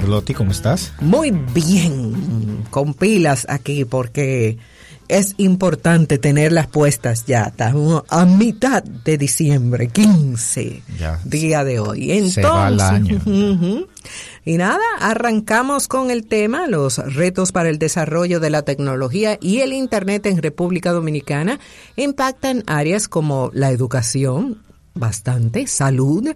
Carlotti, ¿cómo estás? Muy bien, con pilas aquí porque es importante tenerlas puestas ya. Estamos a mitad de diciembre, 15, Ya. día de hoy. Entonces, Se va el año. Y nada, arrancamos con el tema, los retos para el desarrollo de la tecnología y el Internet en República Dominicana impactan áreas como la educación, bastante, salud,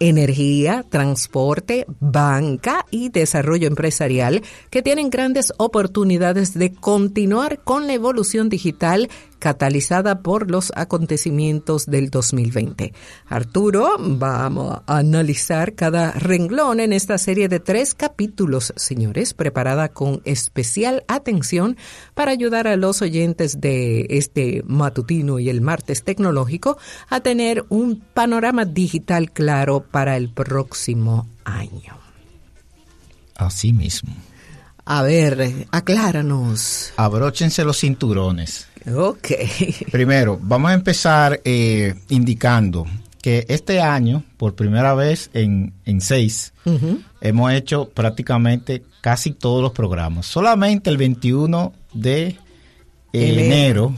energía, transporte, banca y desarrollo empresarial, que tienen grandes oportunidades de continuar con la evolución digital catalizada por los acontecimientos del 2020. Arturo, vamos a analizar cada renglón en esta serie de tres capítulos, señores, preparada con especial atención para ayudar a los oyentes de este matutino y el martes tecnológico a tener un panorama digital claro para el próximo año. Así mismo. A ver, acláranos. Abróchense los cinturones. Ok. Primero, vamos a empezar eh, indicando que este año, por primera vez en, en seis, hemos hecho prácticamente casi todos los programas. Solamente el 21 de Enero.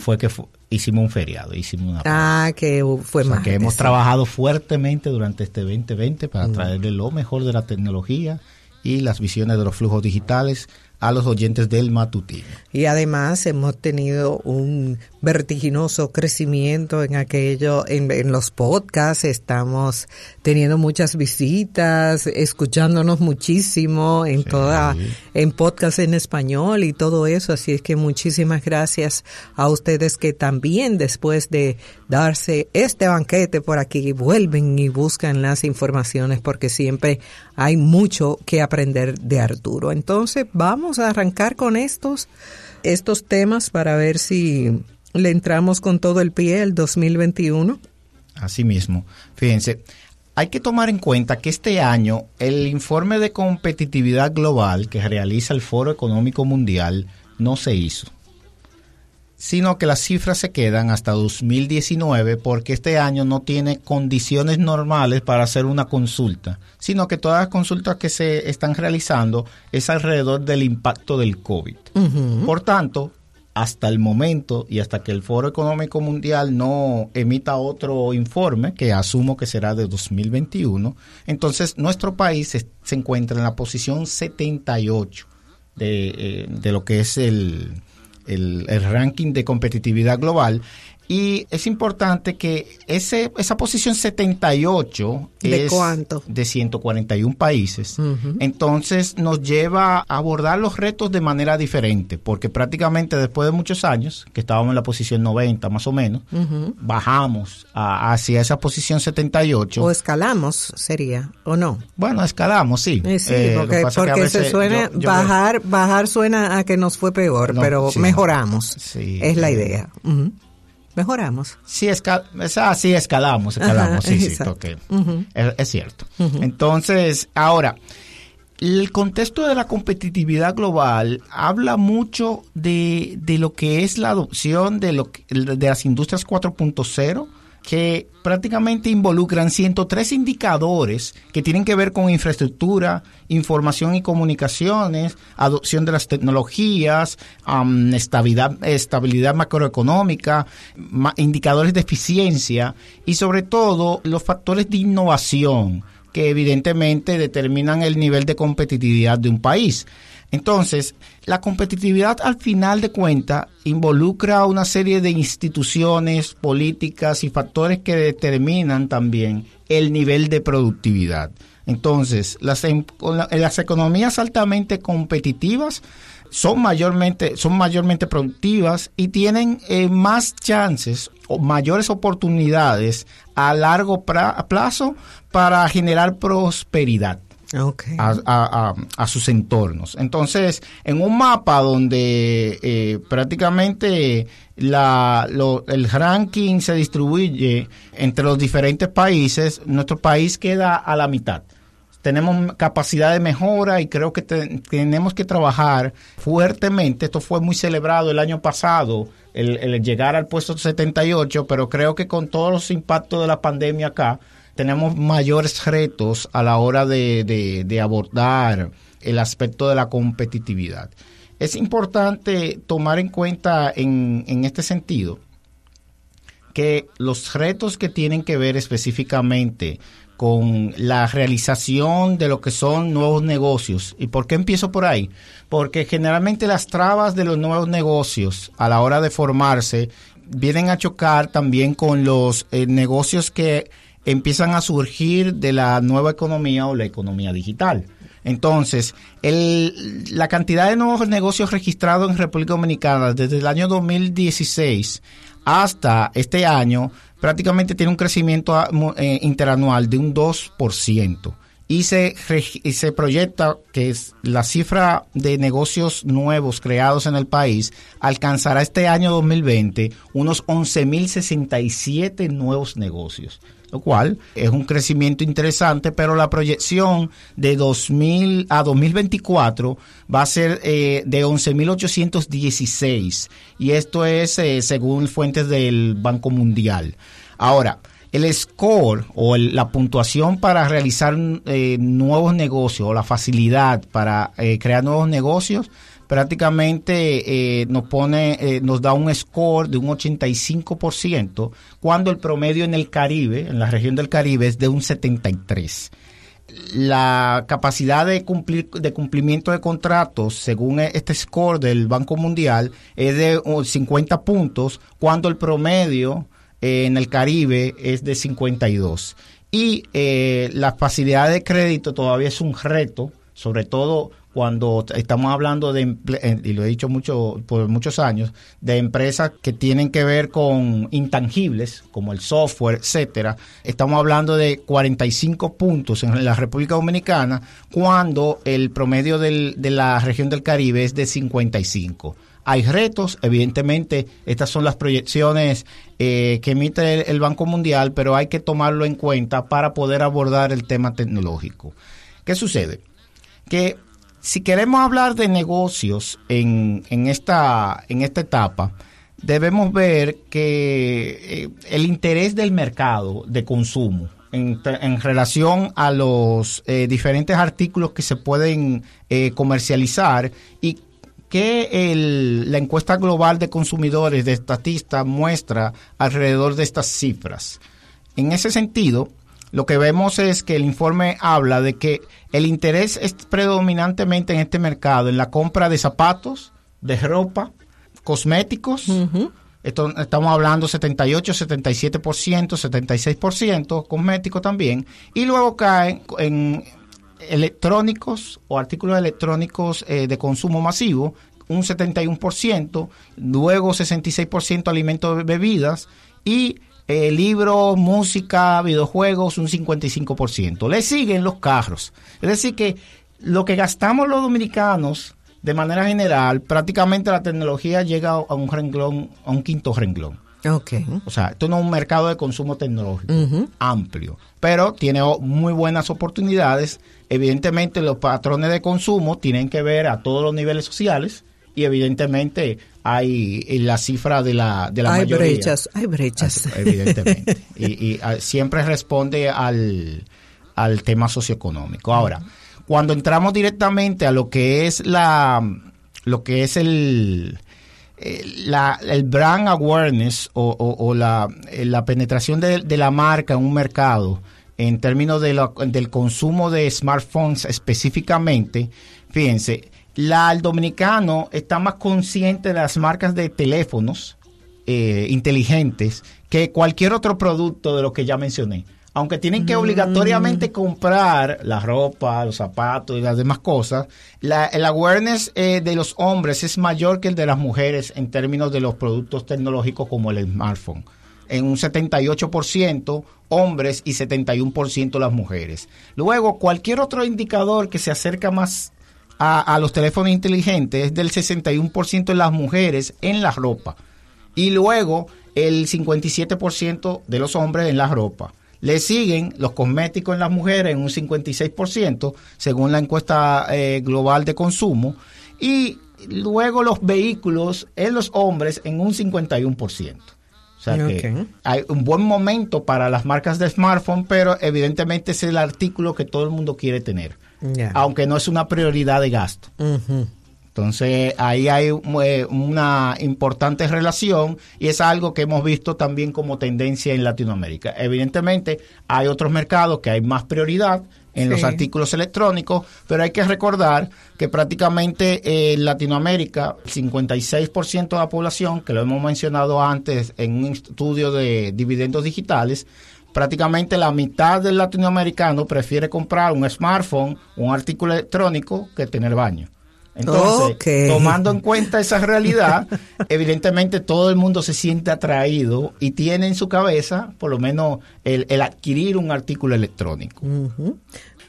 fue que fu- hicimos un feriado, hicimos una Ah, que fue O sea, más. que hemos trabajado fuertemente durante este 2020 para traerle lo mejor de la tecnología y las visiones de los flujos digitales a los oyentes del matutino. Y además hemos tenido un vertiginoso crecimiento en aquello, en, en los podcasts, estamos teniendo muchas visitas, escuchándonos muchísimo en Sí. toda, en podcast en español y todo eso, así es que muchísimas gracias a ustedes que también después de darse este banquete por aquí vuelven y buscan las informaciones porque siempre hay mucho que aprender de Arturo. Entonces vamos a arrancar con estos, estos temas para ver si le entramos con todo el pie el 2021. Asimismo, fíjense, hay que tomar en cuenta que este año el informe de competitividad global que realiza el Foro Económico Mundial no se hizo, sino que las cifras se quedan hasta 2019 porque este año no tiene condiciones normales para hacer una consulta, sino que todas las consultas que se están realizando es alrededor del impacto del COVID. Por tanto, hasta el momento y hasta que el Foro Económico Mundial no emita otro informe, que asumo que será de 2021, entonces nuestro país se, encuentra en la posición 78 de, eh, de lo que es el- el ranking de competitividad global. Y es importante que ese, esa posición 78 ¿De es cuánto? de 141 países. Ujú. Entonces nos lleva a abordar los retos de manera diferente, porque prácticamente después de muchos años, que estábamos en la posición 90 más o menos, bajamos a- hacia esa posición 78. O escalamos, sería, o no. bueno, escalamos, sí. Eh, sí, Eh, porque, se suena, yo- yo- bajar, bajar suena a que nos fue peor, No, pero sí. mejoramos. Sí. es la idea. Ujú. Mejoramos. Sí, esca sí, escalamos, escalamos, Ajá, sí, sí, es, es cierto. Entonces, ahora, el contexto de la competitividad global habla mucho de, de lo que es la adopción de, lo que- de las industrias 4.0 que prácticamente involucran 103 indicadores que tienen que ver con infraestructura, información y comunicaciones, adopción de las tecnologías, am, estabilidad, macroeconómica, ma- indicadores de eficiencia y sobre todo los factores de innovación que evidentemente determinan el nivel de competitividad de un país. Entonces, la competitividad al final de cuentas involucra una serie de instituciones, políticas y factores que determinan también el nivel de productividad. Entonces, las, em- las economías altamente competitivas son mayormente, son mayormente productivas y tienen eh, más chances o mayores oportunidades a largo plazo para generar prosperidad a- a- a sus entornos. Entonces, en un mapa donde eh, prácticamente la, lo- el ranking se distribuye entre los diferentes países, nuestro país queda a la mitad. Tenemos capacidad de mejora y creo que te- tenemos que trabajar fuertemente. Esto fue muy celebrado el año pasado, el, llegar al puesto 78, pero creo que con todos los impactos de la pandemia acá, tenemos mayores retos a la hora de, abordar el aspecto de la competitividad. Es importante tomar en cuenta en, en este sentido que los retos que tienen que ver específicamente con la realización de lo que son nuevos negocios. ¿Y por qué empiezo por ahí? Porque generalmente las trabas de los nuevos negocios a la hora de formarse vienen a chocar también con los eh, negocios que empiezan a surgir de la nueva economía o la economía digital. Entonces, la cantidad de nuevos negocios registrados en República Dominicana desde el año 2016 hasta este año prácticamente tiene un crecimiento ah, eh, interanual de un 2%. Y se, y se proyecta que la cifra de negocios nuevos creados en el país alcanzará este año 2020 unos 11.067 nuevos negocios lo cual es un crecimiento interesante, pero la proyección de 2000 a 2024 va a ser eh, de 11.816 y esto es eh, según fuentes del Banco Mundial. Ahora, el score o la puntuación para realizar eh, nuevos negocios o la facilidad para crear nuevos negocios prácticamente eh, nos pone, eh, nos da un score de un 85%, cuando el promedio en el Caribe, en la región del Caribe, es de un 73%. La capacidad de cumplir de cumplimiento de contratos, según e, este score del Banco Mundial, es de 50 puntos, cuando el promedio eh, en el Caribe es de 52. Y la facilidad de crédito todavía es un reto, sobre todo cuando estamos hablando de, y lo he dicho mucho por muchos años, de empresas que tienen que ver con intangibles, como el software, etcétera, estamos hablando de 45 puntos en la República Dominicana, cuando el promedio de la región del Caribe es de 55. Hay retos, evidentemente, estas son las proyecciones eh, que emite el Banco Mundial, pero hay que tomarlo en cuenta para poder abordar el tema tecnológico. ¿Qué sucede? Que si queremos hablar de negocios en, en, esta, en esta etapa, debemos ver que eh, el interés del mercado de consumo en, relación a los eh, diferentes artículos que se pueden eh, comercializar y que la encuesta global de consumidores de Estatista muestra alrededor de estas cifras. En ese sentido, lo que vemos es que el informe habla de que el interés es predominantemente en este mercado en la compra de zapatos, de ropa, cosméticos. estamos hablando 78, 77%, 76%, cosméticos también. Y luego caen en electrónicos o artículos electrónicos eh, de consumo masivo, un 71%, luego 66% alimentos y bebidas y eh, libros, música, videojuegos, un 55%. Le siguen los carros. Es decir, que lo que gastamos los dominicanos, de manera general, prácticamente la tecnología llega a un renglón, a un quinto renglón. Okay. O sea, esto no es un mercado de consumo tecnológico amplio, pero tiene muy buenas oportunidades. Evidentemente, los patrones de consumo tienen que ver a todos los niveles sociales y evidentemente hay la cifra de la, de la hay brechas, hay brechas. Evidentemente. y, ah, siempre responde al, al tema socioeconómico. Ahora, cuando entramos directamente a lo que es la lo que es el la, el brand awareness o, la, la, penetración de, de, la marca en un mercado en términos de del consumo de smartphones específicamente, fíjense, la, el dominicano está más consciente de las marcas de teléfonos eh, inteligentes que cualquier otro producto de lo que ya mencioné. Aunque tienen que obligatoriamente mm. comprar la ropa, los zapatos y las demás cosas, la, el awareness eh, de los hombres es mayor que el de las mujeres en términos de los productos tecnológicos como el smartphone. En un 78% hombres y 71% las mujeres. Luego, cualquier otro indicador que se acerca más a, los teléfonos inteligentes es del 61% de las mujeres en la ropa y luego el 57% de los hombres en la ropa. Le siguen los cosméticos en las mujeres en un 56%, según la encuesta eh, global de consumo, y luego los vehículos en los hombres en un 51%. O sea que hay un buen momento para las marcas de smartphone, pero evidentemente es el artículo que todo el mundo quiere tener, aunque no es una prioridad de gasto. Entonces ahí hay eh, una importante relación y es algo que hemos visto también como tendencia en Latinoamérica. Evidentemente hay otros mercados que hay más prioridad en los artículos electrónicos, pero hay que recordar que prácticamente eh, en Latinoamérica el 56% de la población, que lo hemos mencionado antes en un estudio de dividendos digitales, prácticamente la mitad del latinoamericano prefiere comprar un smartphone, un artículo electrónico que tener baño. Entonces, tomando en cuenta esa realidad, evidentemente todo el mundo se siente atraído y tiene en su cabeza por lo menos el, adquirir un artículo electrónico.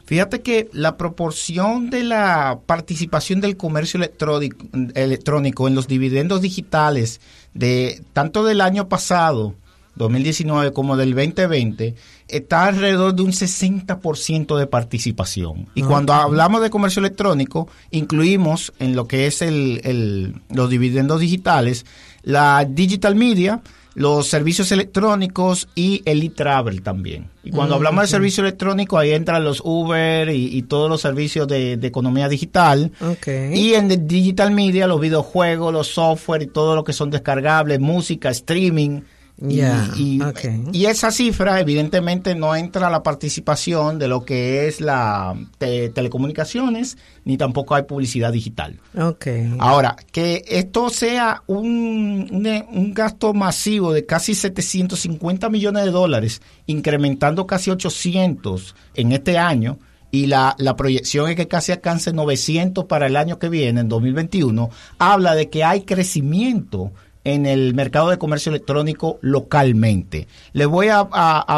Fíjate que la proporción de la participación del comercio electrónico, electrónico en los dividendos digitales de tanto del año pasado 2019 como del 2020 está alrededor de un 60% de participación. Y cuando hablamos de comercio electrónico, incluimos en lo que es el, los dividendos digitales, la digital media, los servicios electrónicos y el e-travel también. Y cuando hablamos de servicio electrónico, ahí entran los Uber y, todos los servicios de, economía digital. Y en el digital media, los videojuegos, los software y todo lo que son descargables, música, streaming. Y, esa cifra evidentemente no entra a la participación de lo que es la telecomunicaciones, ni tampoco hay publicidad digital. Ahora, que esto sea un, un, gasto masivo de casi 750 millones de dólares, incrementando casi 800 en este año, y la, la, proyección es que casi alcance 900 para el año que viene, en 2021, habla de que hay crecimiento en el mercado de comercio electrónico localmente. Le voy a,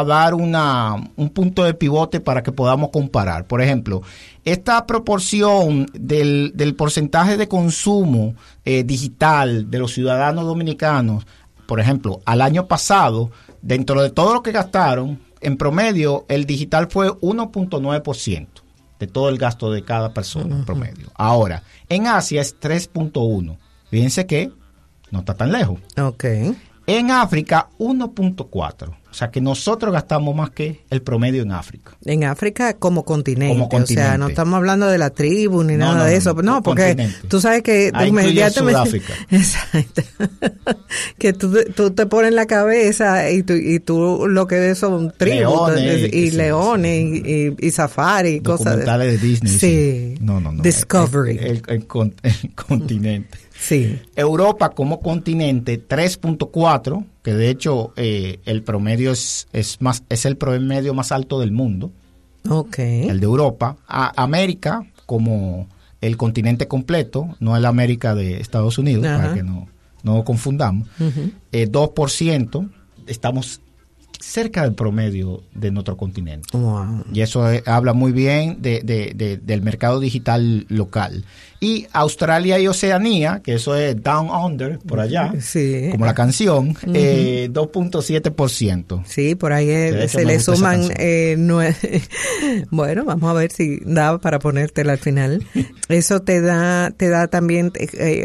dar una, un punto de pivote para que podamos comparar. Por ejemplo, esta proporción del, del porcentaje de consumo eh, digital de los ciudadanos dominicanos, por ejemplo, al año pasado, dentro de todo lo que gastaron, en promedio el digital fue 1.9% de todo el gasto de cada persona en promedio. Ahora, en Asia es 3.1. Fíjense que no está tan lejos. Ok. En África, 1.4. O sea que nosotros gastamos más que el promedio en África. En África como continente. Como continente. O sea, no estamos hablando de la tribu ni nada de eso. No, porque tú sabes que Ahí inmediatamente. Exacto. que tú, tú, te pones en la cabeza y tú, y tú lo que ves son tribus y, leones y, y, safari y cosas. de Disney. Sí. No, no, no. Discovery. el continente. Sí. Europa como continente 3.4, que de hecho eh, el promedio es, es, más, es el promedio más alto del mundo. Okay. El de Europa. A América como el continente completo, no el América de Estados Unidos, para que no, no confundamos. 2%. Eh, estamos cerca del promedio de nuestro continente. Y eso eh, habla muy bien de, del mercado digital local. Y Australia y Oceanía, que eso es Down Under, por allá, como la canción, 2.7%. Eh, sí, por ahí se le suman, eh, bueno, vamos a ver si da para ponértela al final. Eso te da, te da también,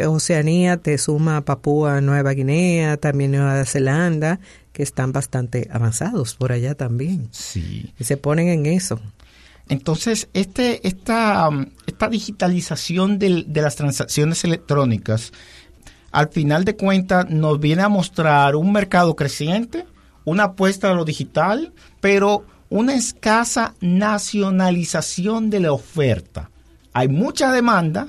Oceanía te suma Papúa Nueva Guinea, también Nueva Zelanda, que están bastante avanzados por allá también. Sí. Y se ponen en eso. Entonces, este, esta, um, esta digitalización de las transacciones electrónicas, al final de cuentas, nos viene a mostrar un mercado creciente, una apuesta a lo digital, pero una escasa nacionalización de la oferta. Hay mucha demanda,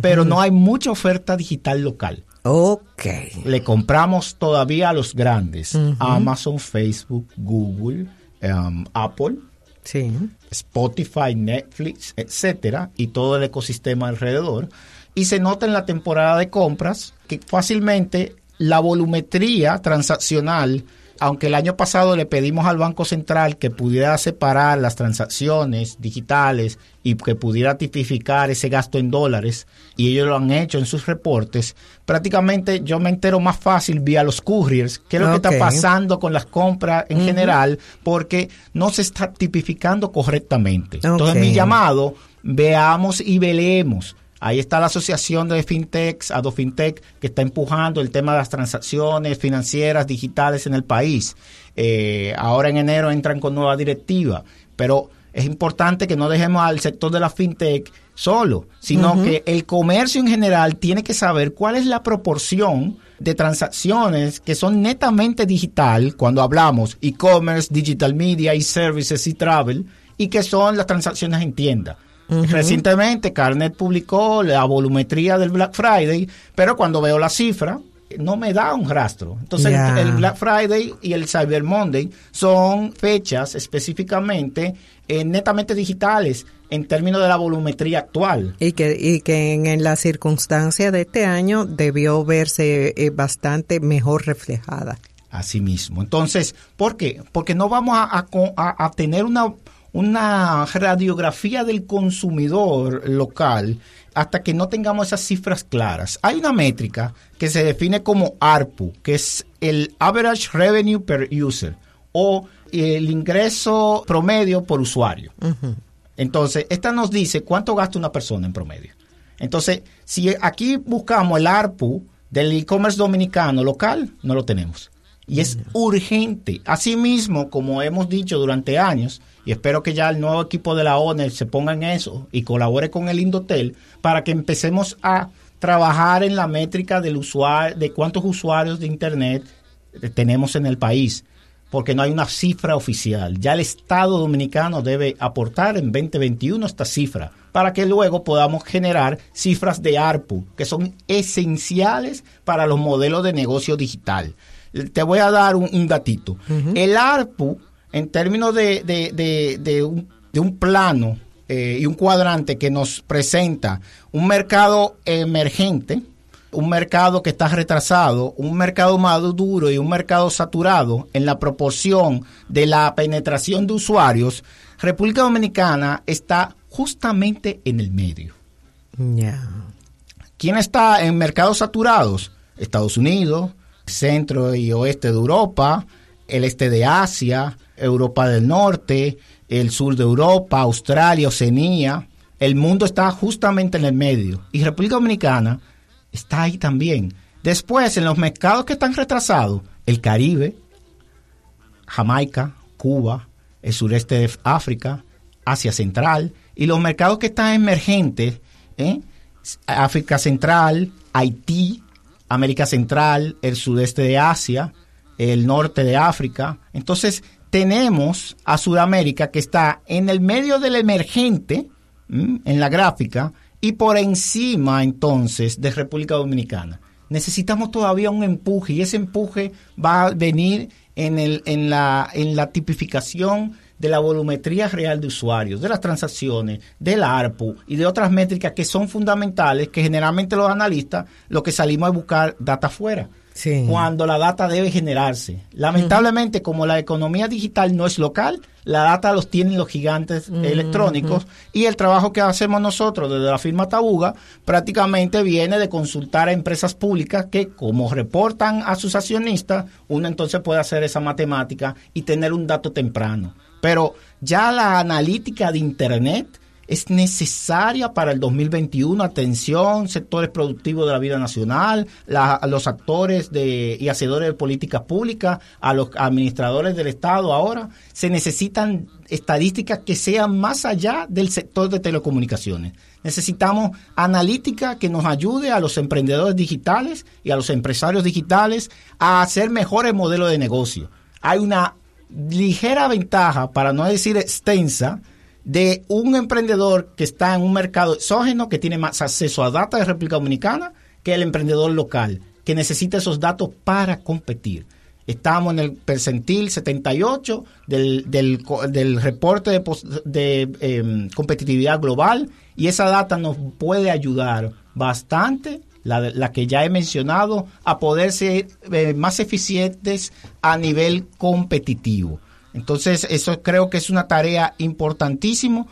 pero no hay mucha oferta digital local. Ok. Le compramos todavía a los grandes. Amazon, Facebook, Google, um, Apple. Sí. Spotify, Netflix, etcétera, y todo el ecosistema alrededor. Y se nota en la temporada de compras que fácilmente la volumetría transaccional aunque el año pasado le pedimos al Banco Central que pudiera separar las transacciones digitales y que pudiera tipificar ese gasto en dólares, y ellos lo han hecho en sus reportes, prácticamente yo me entero más fácil vía los couriers, qué es lo que está pasando con las compras en general, porque no se está tipificando correctamente. Entonces mi llamado, veamos y velemos Ahí está la asociación de fintechs, Adofintech, que está empujando el tema de las transacciones financieras digitales en el país. Eh, ahora en enero entran con nueva directiva, pero es importante que no dejemos al sector de la fintech solo, sino que el comercio en general tiene que saber cuál es la proporción de transacciones que son netamente digital cuando hablamos e-commerce, digital media, e-services y travel y que son las transacciones en tienda. Recientemente Carnet publicó la volumetría del Black Friday, pero cuando veo la cifra, no me da un rastro. Entonces, el Black Friday y el Cyber Monday son fechas específicamente eh, netamente digitales en términos de la volumetría actual. Y que, y que en, la circunstancia de este año debió verse eh, bastante mejor reflejada. Así mismo. Entonces, ¿por qué? Porque no vamos a, a tener una, una radiografía del consumidor local hasta que no tengamos esas cifras claras. Hay una métrica que se define como ARPU, que es el Average Revenue Per User o el ingreso promedio por usuario. Entonces, esta nos dice cuánto gasta una persona en promedio. Entonces, si aquí buscamos el ARPU del e-commerce dominicano local, no lo tenemos. Y es urgente. Asimismo, como hemos dicho durante años, y espero que ya el nuevo equipo de la ONE se ponga en eso y colabore con el Indotel para que empecemos a trabajar en la métrica del usuario, de cuántos usuarios de Internet tenemos en el país, porque no hay una cifra oficial. Ya el Estado dominicano debe aportar en 2021 esta cifra para que luego podamos generar cifras de ARPU, que son esenciales para los modelos de negocio digital. Te voy a dar un, datito. El ARPU en términos de, de, un, plano eh, y un cuadrante que nos presenta un mercado emergente, un mercado que está retrasado, un mercado maduro y un mercado saturado en la proporción de la penetración de usuarios, República Dominicana está justamente en el medio. ¿Quién está en mercados saturados? Estados Unidos, centro y oeste de Europa, el este de Asia, Europa del Norte, el sur de Europa, Australia, Oceanía. El mundo está justamente en el medio. Y República Dominicana está ahí también. Después, en los mercados que están retrasados, el Caribe, Jamaica, Cuba, el sureste de África, Asia Central, y los mercados que están emergentes, ¿eh? África Central, Haití, América Central, el sudeste de Asia, el norte de África. Entonces, tenemos a Sudamérica que está en el medio del emergente, en la gráfica, y por encima entonces de República Dominicana. Necesitamos todavía un empuje y ese empuje va a venir en, el, en, la, en la tipificación de la volumetría real de usuarios, de las transacciones, del ARPU y de otras métricas que son fundamentales, que generalmente los analistas lo que salimos a buscar data afuera cuando la data debe generarse. Lamentablemente, como la economía digital no es local, la data los tienen los gigantes electrónicos y el trabajo que hacemos nosotros desde la firma Tabuga prácticamente viene de consultar a empresas públicas que como reportan a sus accionistas, uno entonces puede hacer esa matemática y tener un dato temprano. Pero ya la analítica de Internet es necesaria para el 2021. Atención, sectores productivos de la vida nacional, a los actores de, y hacedores de políticas públicas, a los administradores del Estado ahora. Se necesitan estadísticas que sean más allá del sector de telecomunicaciones. Necesitamos analítica que nos ayude a los emprendedores digitales y a los empresarios digitales a hacer mejores modelos de negocio. Hay una ligera ventaja, para no decir extensa, de un emprendedor que está en un mercado exógeno, que tiene más acceso a datos de República Dominicana, que el emprendedor local, que necesita esos datos para competir. Estamos en el percentil 78 del, del, reporte de, de em, competitividad global y esa data nos puede ayudar bastante, la, la que ya he mencionado, a poder ser eh, más eficientes a nivel competitivo. Entonces, eso creo que es una tarea importantísimo,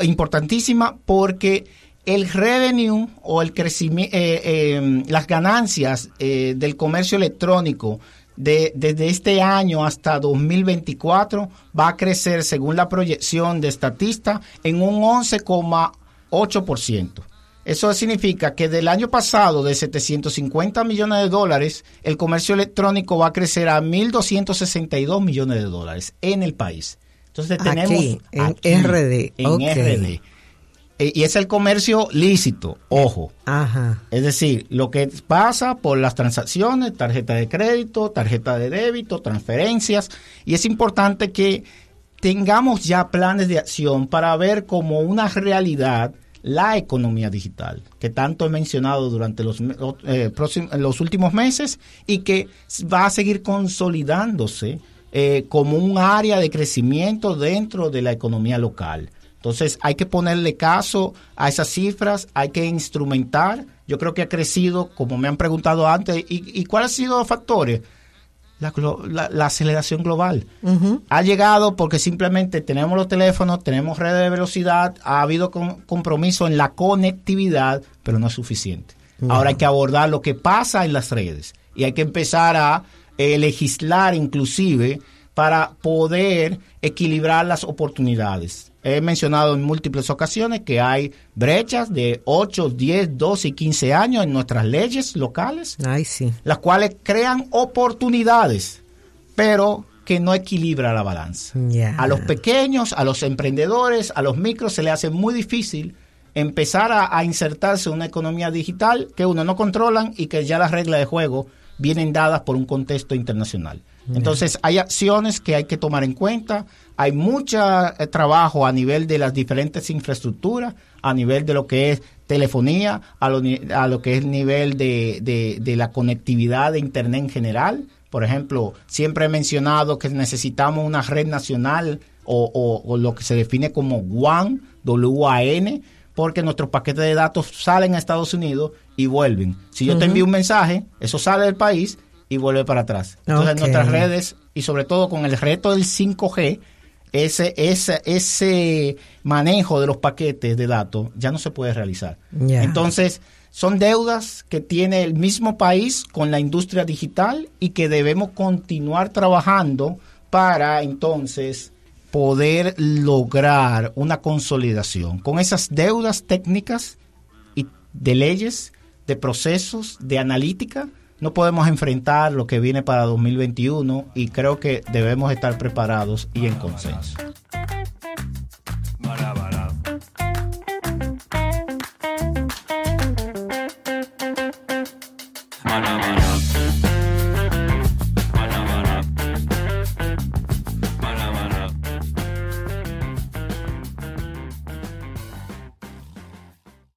importantísima porque el revenue o el crecimiento, eh, em, las ganancias eh, del comercio electrónico de, desde este año hasta 2024 va a crecer, según la proyección de Statista, en un 11,8%. Eso significa que del año pasado, de 750 millones de dólares, el comercio electrónico va a crecer a 1.262 millones de dólares en el país. Entonces tenemos aquí, en RD. En RD. E, y es el comercio lícito, ojo. Ajá. Es decir, lo que pasa por las transacciones, tarjeta de crédito, tarjeta de débito, transferencias. Y es importante que tengamos ya planes de acción para ver como una realidad la economía digital, que tanto he mencionado durante los, eh, los últimos meses y que va a seguir consolidándose eh, como un área de crecimiento dentro de la economía local. Entonces hay que ponerle caso a esas cifras, hay que instrumentar. Yo creo que ha crecido, como me han preguntado antes, ¿y, y cuáles han sido los factores? La, aceleración global. Ha llegado porque simplemente tenemos los teléfonos, tenemos redes de velocidad, ha habido compromiso en la conectividad, pero no es suficiente. Ahora hay que abordar lo que pasa en las redes y hay que empezar a eh, legislar inclusive para poder equilibrar las oportunidades. He mencionado en múltiples ocasiones que hay brechas de 8, 10, 12 y 15 años en nuestras leyes locales, sí. las cuales crean oportunidades, pero que no equilibra la balanza. A los pequeños, a los emprendedores, a los micros se les hace muy difícil empezar a, a, insertarse en una economía digital que uno no controlan y que ya las reglas de juego vienen dadas por un contexto internacional. Entonces hay acciones que hay que tomar en cuenta, hay mucho eh, trabajo a nivel de las diferentes infraestructuras, a nivel de lo que es telefonía, a lo, a lo que es nivel de, de, la conectividad de Internet en general. Por ejemplo, siempre he mencionado que necesitamos una red nacional o, o, lo que se define como WAN, W-A-N, porque nuestros paquetes de datos salen a Estados Unidos y vuelven. Si yo te envío un mensaje, eso sale del país y vuelve para atrás. Entonces nuestras redes y sobre todo con el reto del 5G, ese, ese, ese manejo de los paquetes de datos ya no se puede realizar. Entonces, son deudas que tiene el mismo país con la industria digital y que debemos continuar trabajando para entonces poder lograr una consolidación con esas deudas técnicas y de leyes, de procesos, de analítica no podemos enfrentar lo que viene para 2021 y creo que debemos estar preparados y en consenso.